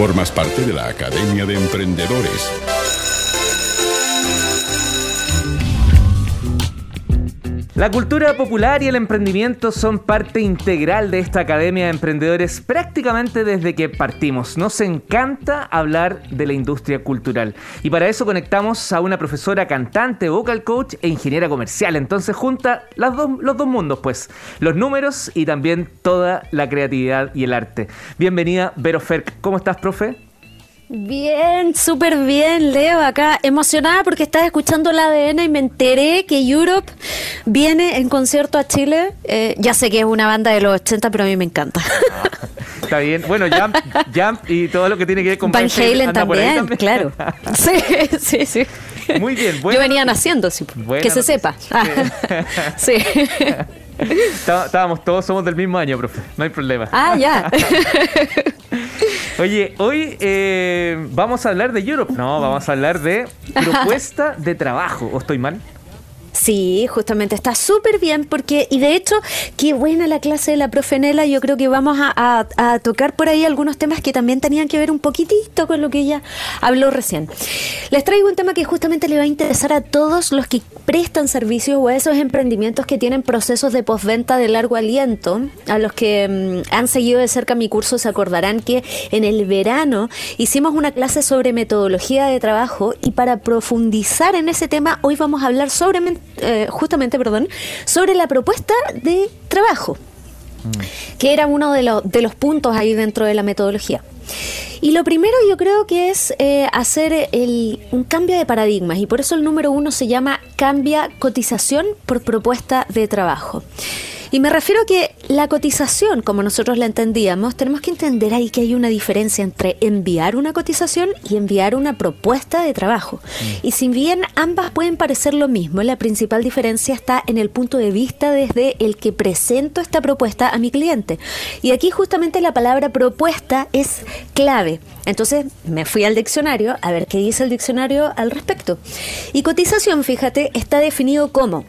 Formas parte de la Academia de Emprendedores. La cultura popular y el emprendimiento son parte integral de esta Academia de Emprendedores prácticamente desde que partimos. Nos encanta hablar de la industria cultural y para eso conectamos a una profesora cantante, vocal coach e ingeniera comercial. Entonces junta los dos mundos, pues, los números y también toda la creatividad y el arte. Bienvenida, Vero. ¿Cómo estás, profe? Bien, súper bien, Leo, acá emocionada porque estás escuchando la ADN y me enteré que Europe viene en concierto a Chile. Eh, ya sé que es una banda de los 80, pero a mí me encanta. está bien. Bueno, Jump, Jump y todo lo que tiene que ver con Van Halen también, claro. Sí, sí, sí. Muy bien. Yo venía naciendo, sí, que se sepa. sí. Estábamos todos, somos del mismo año, profe. No hay problema. Ah, ya. Oye, hoy eh, vamos a hablar de Europe. No, vamos a hablar de propuesta de trabajo. ¿O estoy mal? Sí, justamente está súper bien porque, y de hecho, qué buena la clase de la profenela, yo creo que vamos a, tocar por ahí algunos temas que también tenían que ver un poquitito con lo que ella habló recién. Les traigo un tema que justamente le va a interesar a todos los que prestan servicios o a esos emprendimientos que tienen procesos de postventa de largo aliento. A los que mm, han seguido de cerca mi curso se acordarán que en el verano hicimos una clase sobre metodología de trabajo y para profundizar en ese tema hoy vamos a hablar sobre eh, justamente, perdón, sobre la propuesta de trabajo, que era uno de, de los puntos ahí dentro de la metodología. Y lo primero yo creo que es eh, hacer un cambio de paradigmas y por eso el número uno se llama cambia cotización por propuesta de trabajo. Y me refiero a que la cotización, como nosotros la entendíamos, tenemos que entender ahí que hay una diferencia entre enviar una cotización y enviar una propuesta de trabajo. Mm. Y si bien ambas pueden parecer lo mismo, la principal diferencia está en el punto de vista desde el que presento esta propuesta a mi cliente. Y aquí justamente la palabra propuesta es clave. Entonces me fui al diccionario a ver qué dice el diccionario al respecto. Y cotización, fíjate, está definido como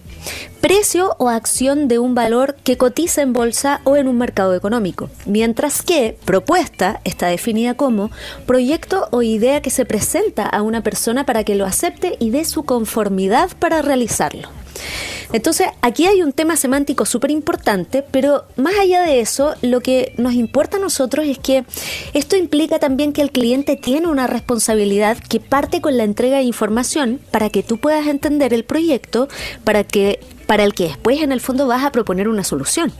precio o acción de un valor que cotiza en bolsa o en un mercado económico, mientras que propuesta está definida como proyecto o idea que se presenta a una persona para que lo acepte y dé su conformidad para realizarlo. Entonces, aquí hay un tema semántico súper importante, pero más allá de eso, lo que nos importa a nosotros es que esto implica también que el cliente tiene una responsabilidad que parte con la entrega de información para que tú puedas entender el proyecto, para que para el que después en el fondo vas a proponer una solución.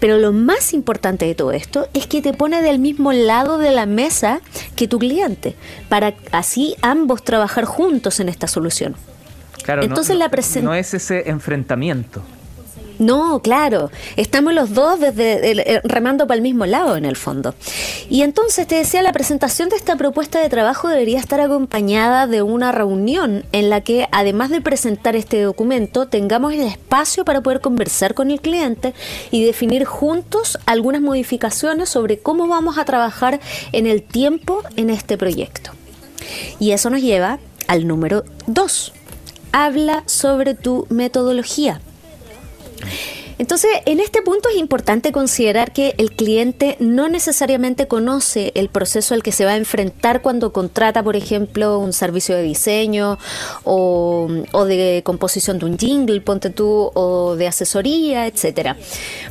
Pero lo más importante de todo esto es que te pone del mismo lado de la mesa que tu cliente, para así ambos trabajar juntos en esta solución. Claro, Entonces la no es ese enfrentamiento. No, claro, estamos los dos desde eh, remando para el mismo lado en el fondo. Y entonces te decía, la presentación de esta propuesta de trabajo debería estar acompañada de una reunión en la que, además de presentar este documento, tengamos el espacio para poder conversar con el cliente y definir juntos algunas modificaciones sobre cómo vamos a trabajar en el tiempo en este proyecto. Y eso nos lleva al número dos. Habla sobre tu metodología. Entonces, en este punto es importante considerar que el cliente no necesariamente conoce el proceso al que se va a enfrentar cuando contrata, por ejemplo, un servicio de diseño o, de composición de un jingle, ponte tú, o de asesoría, etcétera.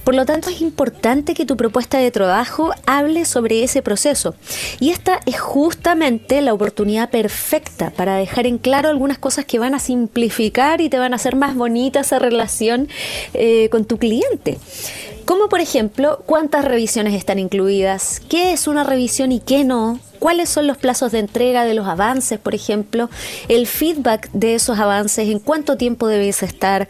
Por lo tanto, es importante que tu propuesta de trabajo hable sobre ese proceso. Y esta es justamente la oportunidad perfecta para dejar en claro algunas cosas que van a simplificar y te van a hacer más bonita esa relación eh, con tu cliente. Como por ejemplo, cuántas revisiones están incluidas, qué es una revisión y qué no, cuáles son los plazos de entrega de los avances, por ejemplo, el feedback de esos avances, en cuánto tiempo debes estar,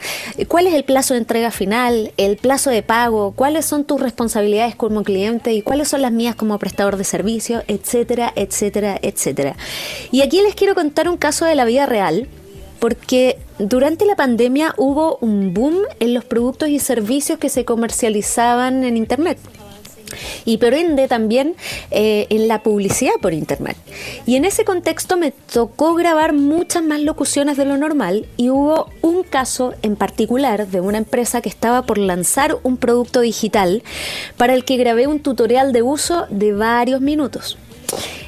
cuál es el plazo de entrega final, el plazo de pago, cuáles son tus responsabilidades como cliente y cuáles son las mías como prestador de servicio, etcétera, etcétera, etcétera. Y aquí les quiero contar un caso de la vida real porque durante la pandemia hubo un boom en los productos y servicios que se comercializaban en Internet y por ende también eh, en la publicidad por internet. Y en ese contexto me tocó grabar muchas más locuciones de lo normal y hubo un caso en particular de una empresa que estaba por lanzar un producto digital para el que grabé un tutorial de uso de varios minutos.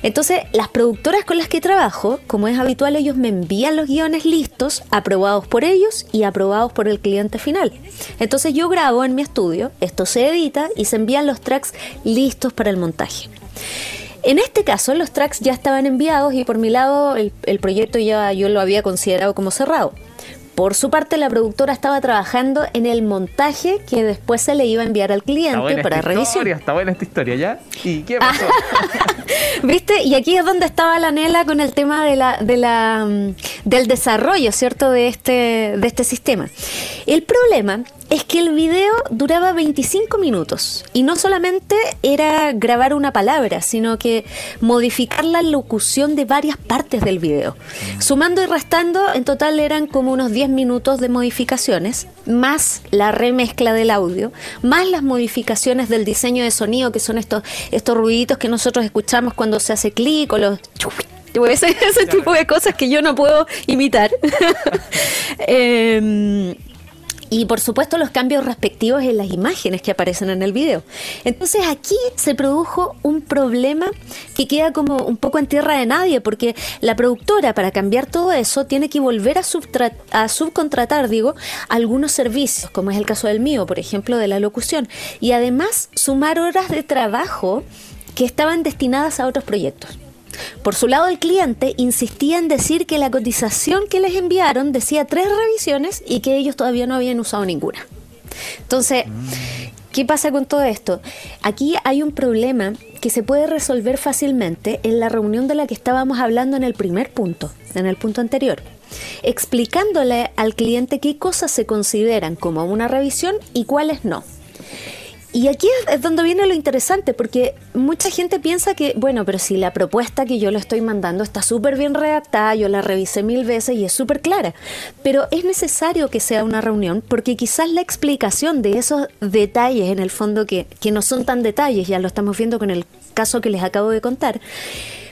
Entonces, las productoras con las que trabajo, como es habitual, ellos me envían los guiones listos, aprobados por ellos y aprobados por el cliente final. Entonces yo grabo en mi estudio, esto se edita y se envían los tracks listos para el montaje. En este caso, los tracks ya estaban enviados y por mi lado el, el proyecto ya yo lo había considerado como cerrado. Por su parte, la productora estaba trabajando en el montaje que después se le iba a enviar al cliente para revisión. está buena esta historia, ¿ya? ¿Y qué pasó? ¿Viste? Y aquí es donde estaba la Nela con el tema de la, de la, mm, del desarrollo, ¿cierto? De este, de este sistema. El problema es que el video duraba 25 minutos y no solamente era grabar una palabra, sino que modificar la locución de varias partes del video. Sumando y restando, en total eran como unos 10 minutos de modificaciones, más la remezcla del audio, más las modificaciones del diseño de sonido, que son estos, estos ruiditos que nosotros escuchamos cuando se hace clic o los ese, ese tipo de cosas que yo no puedo imitar. eh, y por supuesto los cambios respectivos en las imágenes que aparecen en el video. Entonces aquí se produjo un problema que queda como un poco en tierra de nadie, porque la productora para cambiar todo eso tiene que volver a, a subcontratar, digo, algunos servicios, como es el caso del mío, por ejemplo, de la locución, y además sumar horas de trabajo que estaban destinadas a otros proyectos. Por su lado, el cliente insistía en decir que la cotización que les enviaron decía tres revisiones y que ellos todavía no habían usado ninguna. Entonces, ¿qué pasa con todo esto? Aquí hay un problema que se puede resolver fácilmente en la reunión de la que estábamos hablando en el primer punto, en el punto anterior explicándole al cliente qué cosas se consideran como una revisión y cuáles no. Y aquí es, donde viene lo interesante, porque mucha gente piensa que, bueno, pero si la propuesta que yo le estoy mandando está súper bien redactada, yo la revisé mil veces y es súper clara, pero es necesario que sea una reunión porque quizás la explicación de esos detalles, en el fondo que, que no son tan detalles, ya lo estamos viendo con el caso que les acabo de contar,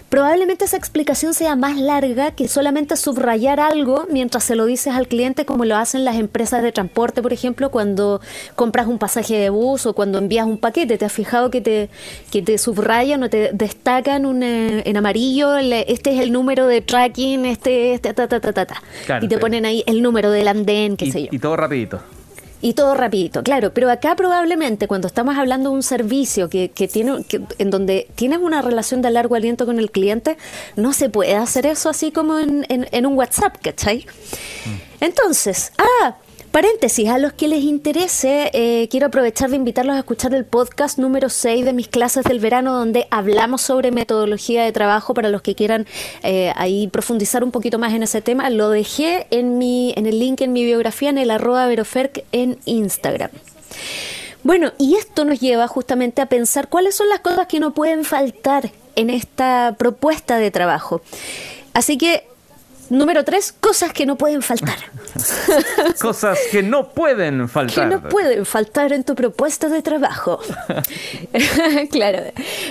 probablemente esa explicación sea más larga que solamente subrayar algo mientras se lo dices al cliente como lo hacen las empresas de transporte, por ejemplo, cuando compras un pasaje de bus o cuando envías un paquete. ¿Te has fijado que te, que te subrayan o te destacan un, eh, en amarillo? este es el número de tracking, este, este, ta, ta, ta, ta, ta. y te ponen ahí el número del andén, qué sé yo. Y todo rapidito y todo rapidito, claro, pero acá probablemente cuando estamos hablando de un servicio que, que tiene, que, en donde tienes una relación de largo aliento con el cliente, no se puede hacer eso así como en, en, en un WhatsApp, ¿cachai? Mm. Entonces, ah, Paréntesis, a los que les interese, eh, quiero aprovechar de invitarlos a escuchar el podcast número 6 de mis clases del verano, donde hablamos sobre metodología de trabajo para los que quieran eh, ahí profundizar un poquito más en ese tema. Lo dejé en, mi, en el link en mi biografía, en el arroba veroferc en Instagram. Bueno, y esto nos lleva justamente a pensar cuáles son las cosas que no pueden faltar en esta propuesta de trabajo. Así que Número tres, cosas que no pueden faltar. cosas que no pueden faltar. Que no pueden faltar en tu propuesta de trabajo. claro.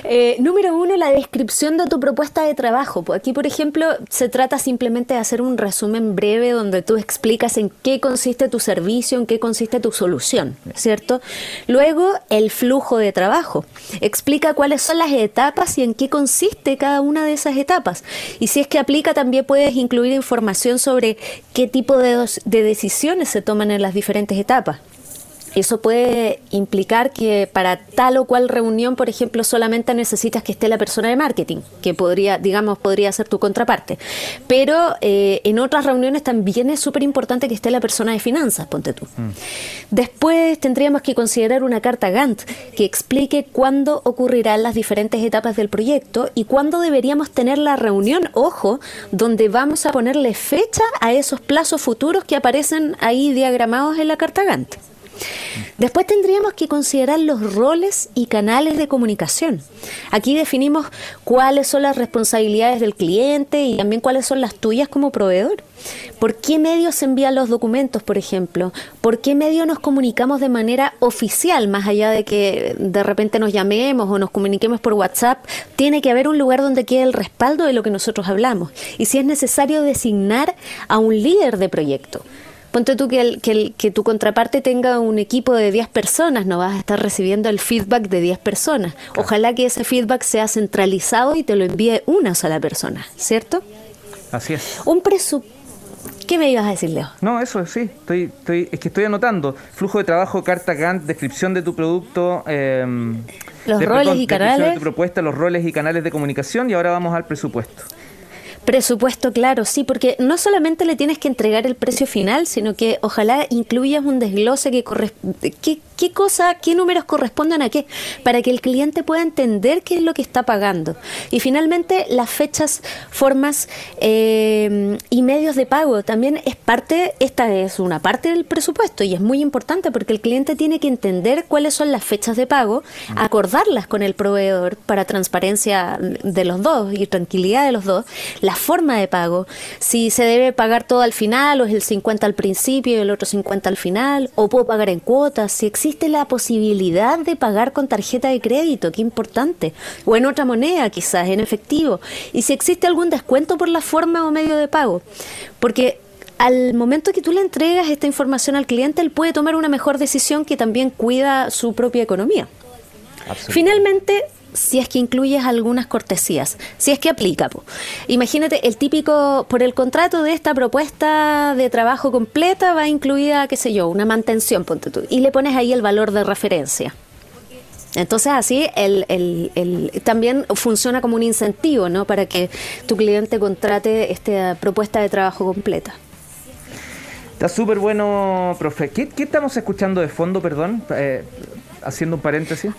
Eh, número uno, la descripción de tu propuesta de trabajo. Pues aquí, por ejemplo, se trata simplemente de hacer un resumen breve donde tú explicas en qué consiste tu servicio, en qué consiste tu solución, ¿cierto? Luego, el flujo de trabajo. Explica cuáles son las etapas y en qué consiste cada una de esas etapas. Y si es que aplica, también puedes incluir información sobre qué tipo de, de decisiones se toman en las diferentes etapas. Eso puede implicar que para tal o cual reunión, por ejemplo, solamente necesitas que esté la persona de marketing, que podría, digamos, podría ser tu contraparte. Pero eh, en otras reuniones también es súper importante que esté la persona de finanzas, ponte tú. Mm. Después tendríamos que considerar una carta Gantt que explique cuándo ocurrirán las diferentes etapas del proyecto y cuándo deberíamos tener la reunión, ojo, donde vamos a ponerle fecha a esos plazos futuros que aparecen ahí diagramados en la carta Gantt. Después tendríamos que considerar los roles y canales de comunicación. Aquí definimos cuáles son las responsabilidades del cliente y también cuáles son las tuyas como proveedor. ¿Por qué medios se envían los documentos, por ejemplo? ¿Por qué medio nos comunicamos de manera oficial, más allá de que de repente nos llamemos o nos comuniquemos por WhatsApp? Tiene que haber un lugar donde quede el respaldo de lo que nosotros hablamos. Y si es necesario designar a un líder de proyecto Ponte tú que, el, que, que tu contraparte tenga un equipo de 10 personas, no vas a estar recibiendo el feedback de 10 personas. Ojalá que ese feedback sea centralizado y te lo envíe una sola persona, ¿cierto? Así es. Un presupuesto. ¿Qué me ibas a decir, Leo? No, eso sí, estoy, estoy, es que estoy anotando. Flujo de trabajo, carta Gantt, descripción de tu producto. Eh, los de- roles perdón, y canales. De tu propuesta, los roles y canales de comunicación y ahora vamos al presupuesto. Presupuesto, claro, sí, porque no solamente le tienes que entregar el precio final, sino que ojalá incluyas un desglose que corres- qué, qué cosa, qué números corresponden a qué, para que el cliente pueda entender qué es lo que está pagando. Y finalmente, las fechas, formas eh, y medios de pago. También es parte, esta es una parte del presupuesto y es muy importante porque el cliente tiene que entender cuáles son las fechas de pago, acordarlas con el proveedor para transparencia de los dos y tranquilidad de los dos, la forma de pago, si se debe pagar todo al final o es el 50 al principio y el otro 50 al final, o puedo pagar en cuotas, si existe la posibilidad de pagar con tarjeta de crédito, qué importante, o en otra moneda quizás, en efectivo, y si existe algún descuento por la forma o medio de pago, porque al momento que tú le entregas esta información al cliente, él puede tomar una mejor decisión que también cuida su propia economía. Finalmente, si es que incluyes algunas cortesías, si es que aplica. po. Imagínate, el típico, por el contrato de esta propuesta de trabajo completa va incluida, qué sé yo, una mantención, ponte tú, y le pones ahí el valor de referencia. Entonces así el, el- el- también funciona como un incentivo, ¿no? Para que tu cliente contrate esta propuesta de trabajo completa. Está súper bueno, profe. ¿Qué, qué estamos escuchando de fondo, perdón? Eh, haciendo un paréntesis.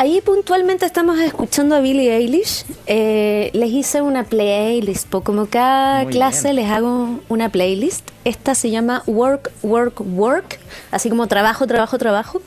Ahí puntualmente estamos escuchando a Billie Eilish. Eh, les hice una playlist, como cada Muy clase bien. les hago una playlist. Esta se llama Work, Work, Work, así como trabajo, trabajo, trabajo.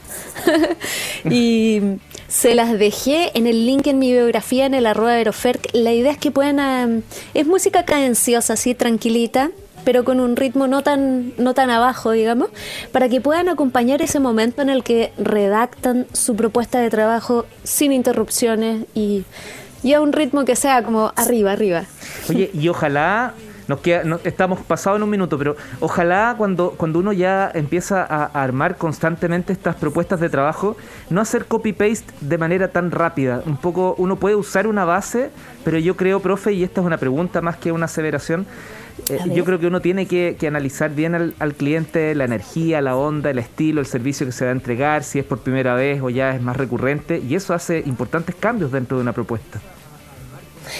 y se las dejé en el link en mi biografía en el arroba Aeroferc. La idea es que puedan... ah, es música cadenciosa, así tranquilita pero con un ritmo no tan, no tan abajo, digamos, para que puedan acompañar ese momento en el que redactan su propuesta de trabajo sin interrupciones y, y a un ritmo que sea como arriba, arriba. Oye, y ojalá, nos queda, no- estamos pasados en un minuto, pero ojalá cuando, cuando uno ya empieza a, armar constantemente estas propuestas de trabajo, no hacer copy-paste de manera tan rápida. Un poco, uno puede usar una base, pero yo creo, profe, y esta es una pregunta más que una aseveración, eh, yo creo que uno tiene que, que analizar bien al, al cliente la energía, la onda, el estilo, el servicio que se va a entregar, si es por primera vez o ya es más recurrente, y eso hace importantes cambios dentro de una propuesta.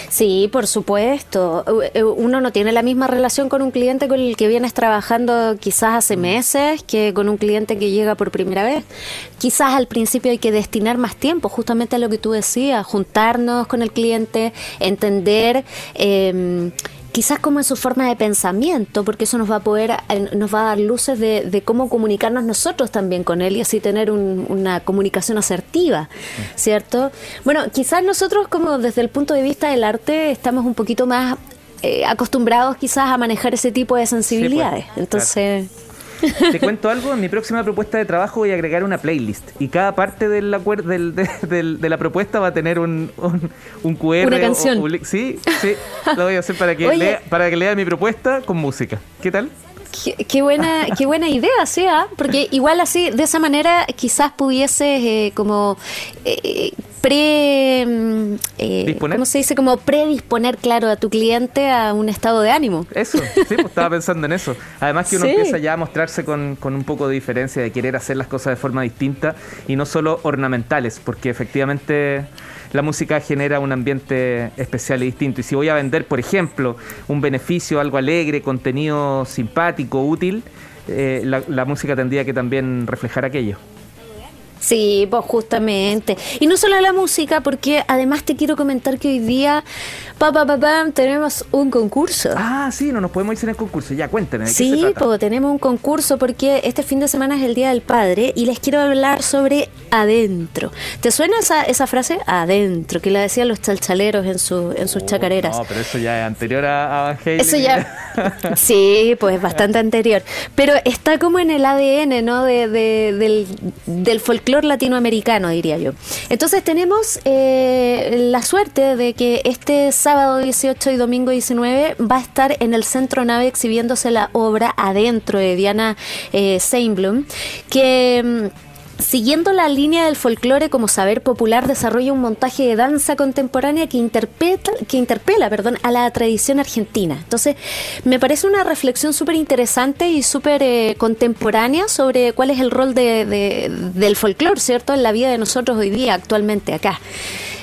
Sí, por supuesto. U- u- Uno no tiene la misma relación con un cliente con el que vienes trabajando quizás hace meses que con un cliente que llega por primera vez. Quizás al principio hay que destinar más tiempo, justamente a lo que tú decías, juntarnos con el cliente, entender. eh, Quizás como en su forma de pensamiento, porque eso nos va a poder, eh, nos va a dar luces de, de cómo comunicarnos nosotros también con él y así tener un- una comunicación asertiva, ¿cierto? Bueno, quizás nosotros como desde el punto de vista del arte estamos un poquito más eh, acostumbrados quizás a manejar ese tipo de sensibilidades. claro. Entonces, Te cuento algo, en mi próxima propuesta de trabajo voy a agregar una playlist y cada parte del acuer- del- de, de la propuesta va a tener un, un, un QR. Una canción. o sí, sí, lo voy a hacer para que, Oye. lea, para que lea mi propuesta con música. ¿Qué tal? Qué, qué buena, qué buena idea, sí, ¿ah? porque igual así, de esa manera, quizás pudieses eh, como eh, pre, mm, eh. ¿cómo se dice? Como predisponer, claro, a tu cliente a un estado de ánimo. Eso, sí, pues estaba pensando en eso. Además que uno Sí. empieza ya a mostrarse con, con un poco de diferencia, de querer hacer las cosas de forma distinta y no solo ornamentales, porque efectivamente la música genera un ambiente especial y distinto. Y si voy a vender, por ejemplo, un beneficio, algo alegre, contenido simpático, útil, eh, la, la música tendría que también reflejar aquello. Sí, pues justamente. Y no solo la música, porque además te quiero comentar que hoy día, pa, pa, pa, pam, tenemos un concurso. Ah, sí, no nos podemos ir en el concurso. Ya, cuénteme. ¿de qué se Sí, trata? pues tenemos un concurso porque este fin de semana es el Día del Padre y les quiero hablar sobre adentro. ¿Te suena esa, esa frase? Adentro, que la decían los chalchaleros en, su, en sus chacareras. Oh, No, pero eso ya es anterior a, a. Eso ya, sí, pues bastante anterior. Pero está como en el ADN, ¿no? De, de- del, del folclore latinoamericano, diría yo. Entonces tenemos eh, la suerte de que este sábado 18 y domingo 19 va a estar en el Centro Nave exhibiéndose la obra adentro de Diana eh, Seinblum, que mm, Siguiendo la línea del folclore como saber popular, desarrolla un montaje de danza contemporánea que, interpreta, que interpela perdón, a la tradición argentina. Entonces, me parece una reflexión súper interesante y súper eh, contemporánea sobre cuál es el rol de, del folclore, ¿cierto?, en la vida de nosotros hoy día, actualmente acá.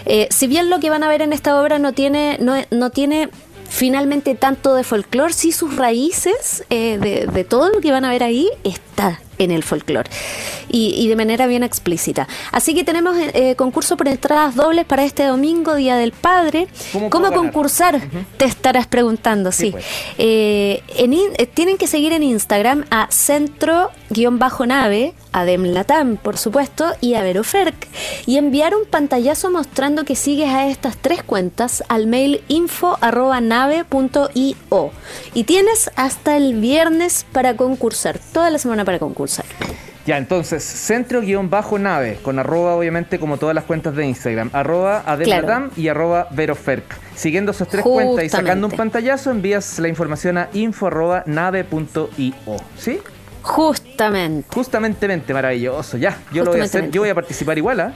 Eh, si bien lo que van a ver en esta obra no tiene, no, no tiene finalmente tanto de folclore, sí sus raíces eh, de, de todo lo que van a ver ahí está en el folclore y, de manera bien explícita. Así que tenemos eh, concurso por entradas dobles para este domingo, Día del Padre. ¿Cómo, concursar? Te estarás preguntando, sí. Pues. Eh, eh, tienen que seguir en Instagram a centro-nave, a Demlatam, por supuesto, y a Veroferc, y enviar un pantallazo mostrando que sigues a estas tres cuentas al mail info.nave.io. Y tienes hasta el viernes para concursar, toda la semana para concursar. Ya, entonces, centro-nave, con arroba, obviamente, como todas las cuentas de Instagram, arroba Adelatam y arroba Veroferc. Siguiendo esas tres cuentas y sacando un pantallazo, envías la información a info.nave.io. ¿Sí? Justamente. Justamente, maravilloso. Ya, yo lo voy a hacer, yo voy a participar igual, ¿ah?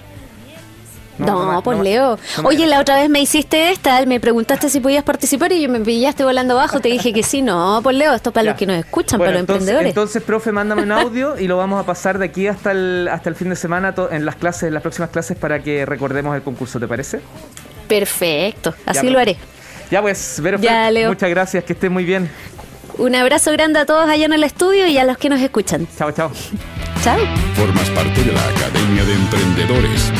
No, pues Leo. Oye, la otra vez me hiciste esta, me preguntaste si podías participar y yo me pillaste volando abajo, te dije que sí, no, pues Leo, esto para los que nos escuchan, para los emprendedores. Entonces, profe, mándame un audio y lo vamos a pasar de aquí hasta el, hasta el fin de semana en las clases, en las próximas clases para que recordemos el concurso, ¿te parece? Perfecto, así lo haré. Ya pues, Vero, ya, Leo. muchas gracias, que estés muy bien. Un abrazo grande a todos allá en el estudio y a los que nos escuchan. Chao, chao. chao. Formas parte de la Academia de Emprendedores